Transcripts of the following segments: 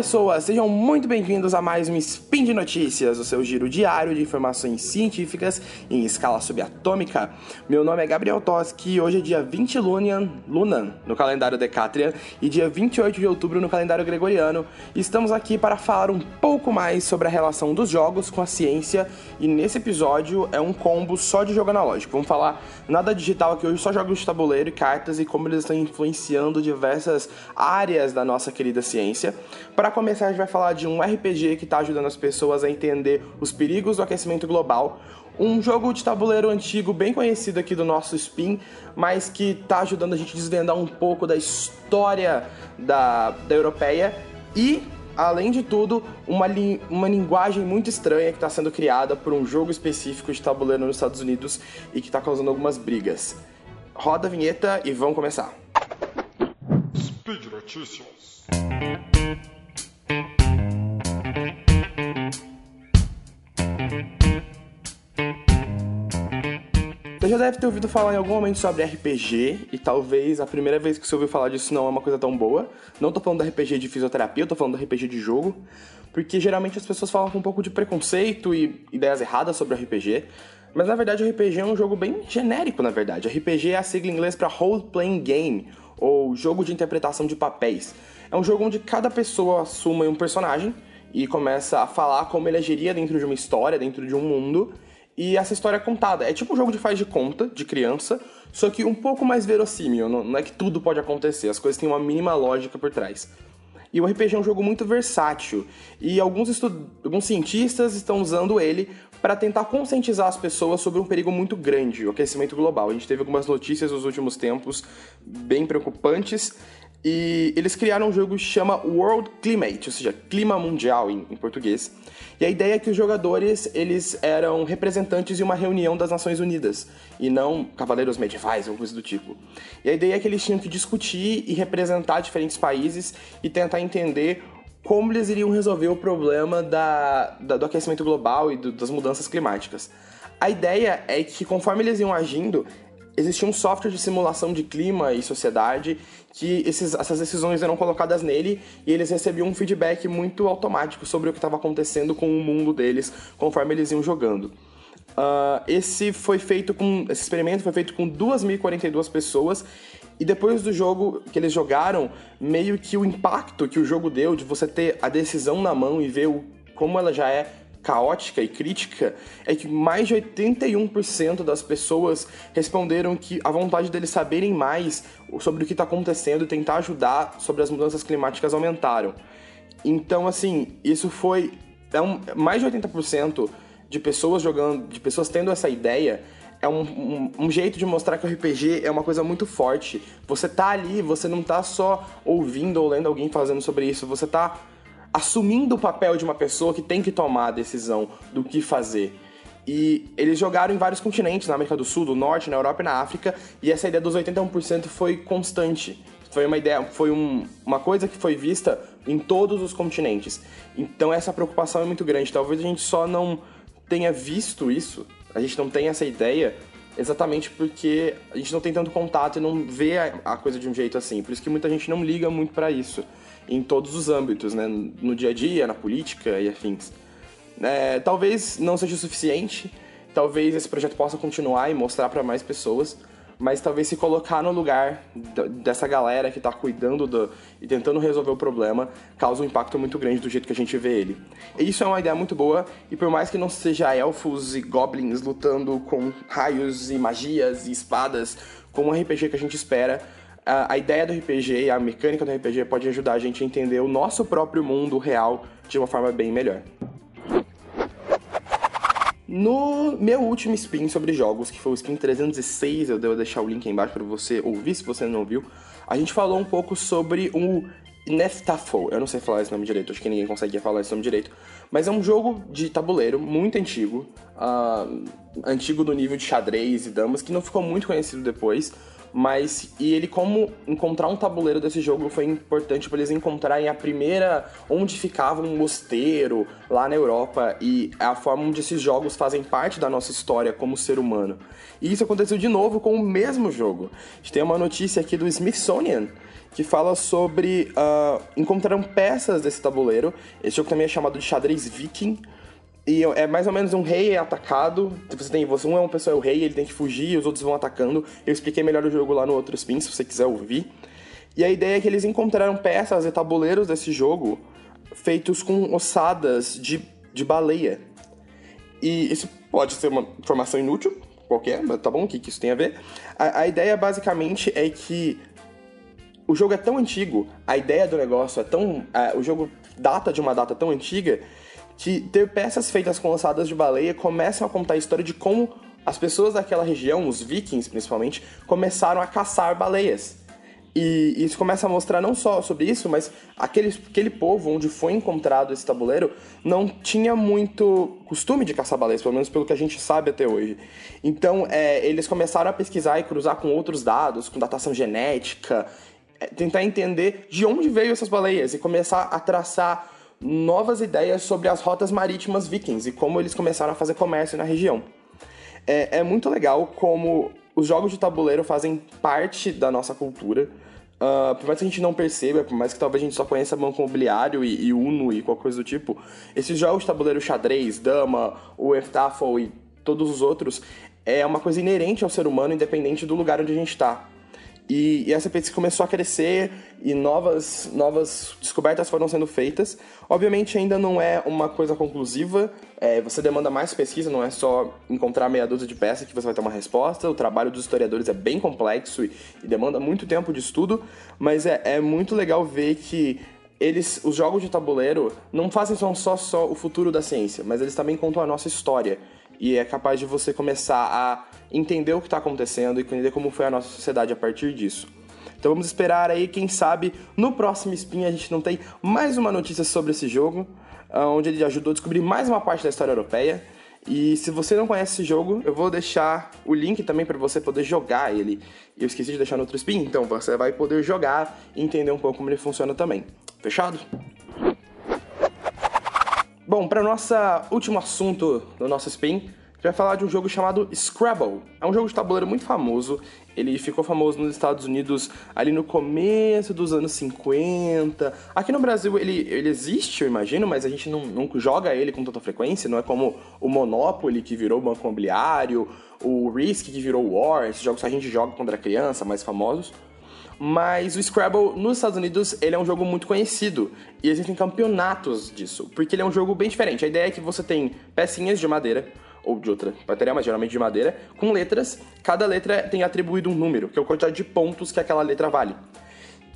pessoas, sejam muito bem-vindos a mais um Spin de Notícias, o seu giro diário de informações científicas em escala subatômica. Meu nome é Gabriel Toski e hoje é dia 20 Lunian, Lunan no calendário Decatrian e dia 28 de outubro no calendário Gregoriano. Estamos aqui para falar um pouco mais sobre a relação dos jogos com a ciência e nesse episódio é um combo só de jogo analógico. Vamos falar nada digital aqui hoje, só jogos de tabuleiro e cartas e como eles estão influenciando diversas áreas da nossa querida ciência. Para começar, a gente vai falar de um RPG que está ajudando as pessoas a entender os perigos do aquecimento global. Um jogo de tabuleiro antigo bem conhecido aqui do nosso Spin, mas que está ajudando a gente a desvendar um pouco da história da, da europeia e além de tudo, uma, li uma linguagem muito estranha que está sendo criada por um jogo específico de tabuleiro nos Estados Unidos e que está causando algumas brigas. Roda a vinheta e vamos começar. Speed Notícias. Já deve ter ouvido falar em algum momento sobre RPG, e talvez a primeira vez que você ouviu falar disso não é uma coisa tão boa. Não tô falando do RPG de fisioterapia, eu tô falando do RPG de jogo, porque geralmente as pessoas falam com um pouco de preconceito e ideias erradas sobre RPG. Mas na verdade o RPG é um jogo bem genérico, na verdade. RPG é a sigla em inglês para Role Playing Game, ou jogo de interpretação de papéis. É um jogo onde cada pessoa assume um personagem e começa a falar como ele agiria dentro de uma história, dentro de um mundo, e essa história é contada. É tipo um jogo de faz de conta, de criança, só que um pouco mais verossímil. Não é que tudo pode acontecer, as coisas têm uma mínima lógica por trás. E o RPG é um jogo muito versátil, e alguns, estud... alguns cientistas estão usando ele para tentar conscientizar as pessoas sobre um perigo muito grande, o aquecimento global. A gente teve algumas notícias nos últimos tempos bem preocupantes e eles criaram um jogo que chama World Climate, ou seja, clima mundial em, em, português. E a ideia é que os jogadores eles eram representantes de uma reunião das Nações Unidas e não cavaleiros medievais ou coisa do tipo. E a ideia é que eles tinham que discutir e representar diferentes países e tentar entender como eles iriam resolver o problema da, da do aquecimento global e do, das mudanças climáticas. A ideia é que, conforme eles iam agindo, existia um software de simulação de clima e sociedade que esses, essas decisões eram colocadas nele e eles recebiam um feedback muito automático sobre o que estava acontecendo com o mundo deles conforme eles iam jogando. Uh, esse foi feito com. Esse experimento foi feito com 2.042 pessoas. E depois do jogo que eles jogaram, meio que o impacto que o jogo deu de você ter a decisão na mão e ver o, como ela já é caótica e crítica é que mais de 81% das pessoas responderam que a vontade deles saberem mais sobre o que está acontecendo e tentar ajudar sobre as mudanças climáticas aumentaram. Então, assim, isso foi é um, mais de 80% de pessoas jogando, de pessoas tendo essa ideia, é um, um, um, jeito de mostrar que o RPG é uma coisa muito forte. Você tá ali, você não tá só ouvindo ou lendo alguém fazendo sobre isso, você tá assumindo o papel de uma pessoa que tem que tomar a decisão do que fazer. E eles jogaram em vários continentes, na América do Sul, do Norte, na Europa e na África, e essa ideia dos 81% foi constante. Foi uma ideia, foi um, uma coisa que foi vista em todos os continentes. Então essa preocupação é muito grande. Talvez a gente só não tenha visto isso, a gente não tenha essa ideia exatamente porque a gente não tem tanto contato e não vê a, a coisa de um jeito assim. Por isso que muita gente não liga muito para isso em todos os âmbitos, né? No dia a dia, na política e afins. É, talvez não seja o suficiente, talvez esse projeto possa continuar e mostrar para mais pessoas, mas talvez se colocar no lugar dessa galera que está cuidando do, e tentando resolver o problema causa um impacto muito grande do jeito que a gente vê ele. E isso é uma ideia muito boa, e por mais que não seja elfos e goblins lutando com raios e magias e espadas, como um RPG que a gente espera, a, a ideia do RPG e a mecânica do RPG pode ajudar a gente a entender o nosso próprio mundo real de uma forma bem melhor. No meu último spin sobre jogos, que foi o spin 306, eu devo deixar o link aí embaixo para você ouvir se você não viu, a gente falou um pouco sobre o Neftafo. Eu não sei falar esse nome direito, acho que ninguém conseguia falar esse nome direito. Mas é um jogo de tabuleiro muito antigo, uh, antigo do nível de xadrez e damas, que não ficou muito conhecido depois, Mas e ele como encontrar um tabuleiro desse jogo foi importante para eles encontrarem a primeira onde ficava um mosteiro lá na Europa e a forma onde esses jogos fazem parte da nossa história como ser humano. E isso aconteceu de novo com o mesmo jogo. A gente tem uma notícia aqui do Smithsonian que fala sobre uh, encontraram peças desse tabuleiro. Esse jogo também é chamado de xadrez viking. E é mais ou menos um rei é atacado. Você tem, você, um é uma pessoa, é o rei, ele tem que fugir e os outros vão atacando. Eu expliquei melhor o jogo lá no outro spin, se você quiser ouvir. E a ideia é que eles encontraram peças e tabuleiros desse jogo feitos com ossadas de, de baleia. E isso pode ser uma informação inútil, qualquer, mas tá bom, o que, que isso tem a ver? A, a ideia basicamente é que o jogo é tão antigo, a ideia do negócio é tão. Uh, o jogo data de uma data tão antiga que ter peças feitas com ossadas de baleia começam a contar a história de como as pessoas daquela região, os vikings principalmente, começaram a caçar baleias. E isso começa a mostrar não só sobre isso, mas aquele, aquele povo onde foi encontrado esse tabuleiro não tinha muito costume de caçar baleias, pelo menos pelo que a gente sabe até hoje. Então, é, eles começaram a pesquisar e cruzar com outros dados, com datação genética, é, tentar entender de onde veio essas baleias e começar a traçar novas ideias sobre as rotas marítimas vikings e como eles começaram a fazer comércio na região. É, é muito legal como os jogos de tabuleiro fazem parte da nossa cultura. Uh, por mais que a gente não perceba, por mais que talvez a gente só conheça Banco Imobiliário e, e Uno e qualquer coisa do tipo, esses jogos de tabuleiro xadrez, dama, o Eftaffle e todos os outros, é uma coisa inerente ao ser humano, independente do lugar onde a gente está. E, e, essa pesquisa começou a crescer e novas, novas descobertas foram sendo feitas. Obviamente ainda não é uma coisa conclusiva, é, você demanda mais pesquisa, não é só encontrar meia dúzia de peças que você vai ter uma resposta. O trabalho dos historiadores é bem complexo e, e demanda muito tempo de estudo, mas é, é muito legal ver que eles, os jogos de tabuleiro não fazem só, só o futuro da ciência, mas eles também contam a nossa história e é capaz de você começar a entender o que está acontecendo e entender como foi a nossa sociedade a partir disso. Então vamos esperar aí, quem sabe no próximo Spin a gente não tem mais uma notícia sobre esse jogo, ah, onde ele ajudou a descobrir mais uma parte da história europeia. E se você não conhece esse jogo, eu vou deixar o link também para você poder jogar ele. Eu esqueci de deixar no outro spin, então você vai poder jogar e entender um pouco como ele funciona também. Fechado? Bom, para nosso último assunto do nosso spin, a gente vai falar de um jogo chamado Scrabble. É um jogo de tabuleiro muito famoso. Ele ficou famoso nos Estados Unidos ali no começo dos anos 50. Aqui no Brasil ele, ele existe, eu imagino, mas a gente não, não joga ele com tanta frequência. Não é como o Monopoly, que virou Banco Imobiliário, o Risk, que virou War, esses jogos que a gente joga quando era criança, mais famosos. Mas o Scrabble nos Estados Unidos ele é um jogo muito conhecido e existem campeonatos disso, porque ele é um jogo bem diferente. A ideia é que você tem pecinhas de madeira ou de outra material, mas geralmente de madeira, com letras. Cada letra tem atribuído um número, que é a quantidade de pontos que aquela letra vale.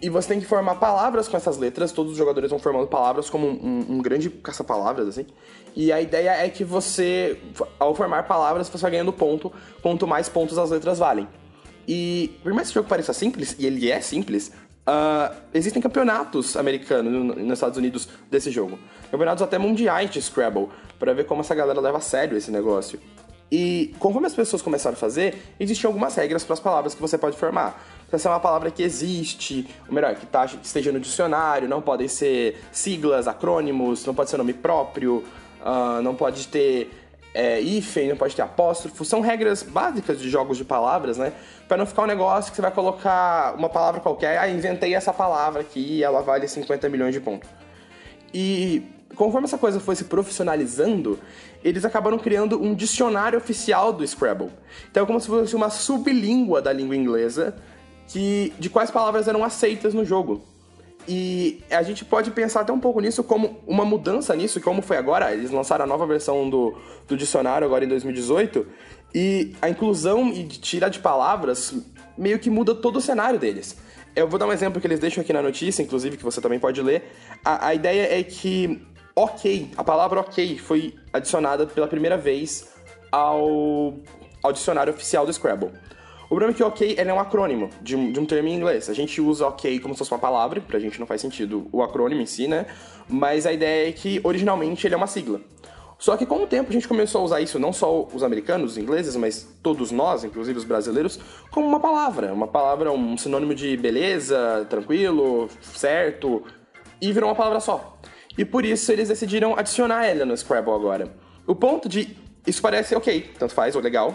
E você tem que formar palavras com essas letras, todos os jogadores vão formando palavras como um, um, um grande caça-palavras, assim. E a ideia é que você, ao formar palavras, você vai ganhando ponto, quanto mais pontos as letras valem. E por mais que o jogo pareça simples, e ele é simples, uh, existem campeonatos americanos nos Estados Unidos desse jogo. Campeonatos até mundiais de Scrabble, para ver como essa galera leva a sério esse negócio. E conforme as pessoas começaram a fazer, existiam algumas regras para as palavras que você pode formar. Precisa ser uma palavra que existe, ou melhor, que, tá, que esteja no dicionário, não podem ser siglas, acrônimos, não pode ser nome próprio, uh, não pode ter é, hífen, não pode ter apóstrofo. São regras básicas de jogos de palavras, né? Para não ficar um negócio que você vai colocar uma palavra qualquer, ah, inventei essa palavra aqui e ela vale 50 milhões de pontos. E conforme essa coisa foi se profissionalizando, eles acabaram criando um dicionário oficial do Scrabble. Então é como se fosse uma sublíngua da língua inglesa que, de quais palavras eram aceitas no jogo. E a gente pode pensar até um pouco nisso como uma mudança nisso, como foi agora. Eles lançaram a nova versão do, do dicionário agora em 2018. E a inclusão e tirar de palavras meio que muda todo o cenário deles. Eu vou dar um exemplo que eles deixam aqui na notícia, inclusive, que você também pode ler. A, a ideia é que ok, a palavra ok foi adicionada pela primeira vez ao, ao dicionário oficial do Scrabble. O problema é que OK é um acrônimo de um, de um termo em inglês. A gente usa OK como se fosse uma palavra, pra gente não faz sentido o acrônimo em si, né? Mas a ideia é que originalmente ele é uma sigla. Só que com o tempo a gente começou a usar isso, não só os americanos, os ingleses, mas todos nós, inclusive os brasileiros, como uma palavra. Uma palavra, um sinônimo de beleza, tranquilo, certo, e virou uma palavra só. E por isso eles decidiram adicionar ela no Scrabble agora. O ponto de. Isso parece ok, tanto faz, ou legal,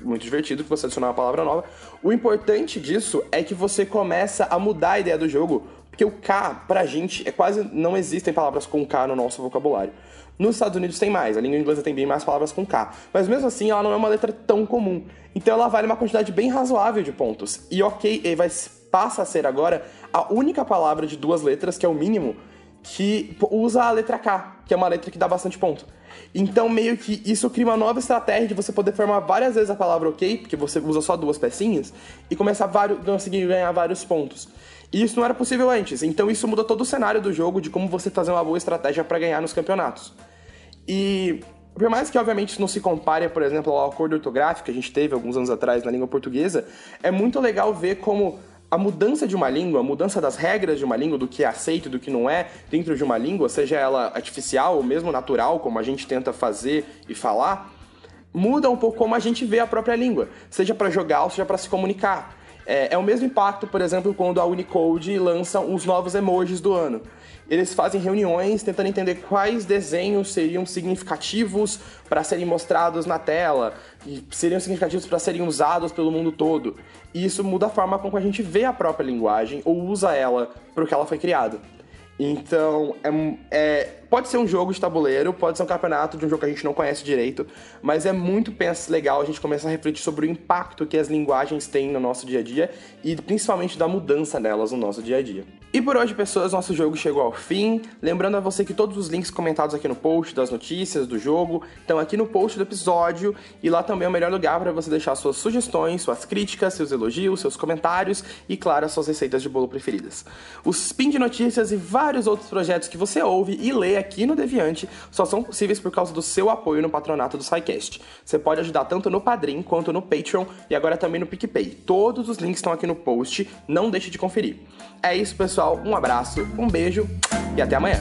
muito divertido que você adicionar uma palavra nova. O importante disso é que você começa a mudar a ideia do jogo, porque o K, pra gente, é quase. não existem palavras com K no nosso vocabulário. Nos Estados Unidos tem mais, a língua inglesa tem bem mais palavras com K. Mas mesmo assim, ela não é uma letra tão comum. Então ela vale uma quantidade bem razoável de pontos. E ok, vai, passa a ser agora a única palavra de duas letras, que é o mínimo, que usa a letra K, que é uma letra que dá bastante ponto. Então, meio que isso cria uma nova estratégia de você poder formar várias vezes a palavra ok, porque você usa só duas pecinhas, e começar a conseguir ganhar vários pontos. E isso não era possível antes, então isso muda todo o cenário do jogo de como você fazer uma boa estratégia para ganhar nos campeonatos. E por mais que, obviamente, isso não se compare, por exemplo, ao acordo ortográfico que a gente teve alguns anos atrás na língua portuguesa, é muito legal ver como a mudança de uma língua, a mudança das regras de uma língua, do que é aceito e do que não é dentro de uma língua, seja ela artificial ou mesmo natural, como a gente tenta fazer e falar, muda um pouco como a gente vê a própria língua, seja para jogar ou seja para se comunicar. É, é, o mesmo impacto, por exemplo, quando a Unicode lança os novos emojis do ano eles fazem reuniões tentando entender quais desenhos seriam significativos para serem mostrados na tela, e seriam significativos para serem usados pelo mundo todo. E isso muda a forma como a gente vê a própria linguagem ou usa ela para o que ela foi criada. Então, é, é, pode ser um jogo de tabuleiro, pode ser um campeonato de um jogo que a gente não conhece direito, mas é muito legal a gente começar a refletir sobre o impacto que as linguagens têm no nosso dia a dia e principalmente da mudança delas no nosso dia a dia. E por hoje, pessoas, nosso jogo chegou ao fim. Lembrando a você que todos os links comentados aqui no post das notícias do jogo estão aqui no post do episódio e lá também é o melhor lugar para você deixar suas sugestões, suas críticas, seus elogios, seus comentários e, claro, as suas receitas de bolo preferidas. Os spin de notícias e vários outros projetos que você ouve e lê aqui no Deviante só são possíveis por causa do seu apoio no patronato do SciCast. Você pode ajudar tanto no Padrim quanto no Patreon e agora também no PicPay. Todos os links estão aqui no post, não deixe de conferir. É isso, pessoal. Um abraço, um beijo e até amanhã.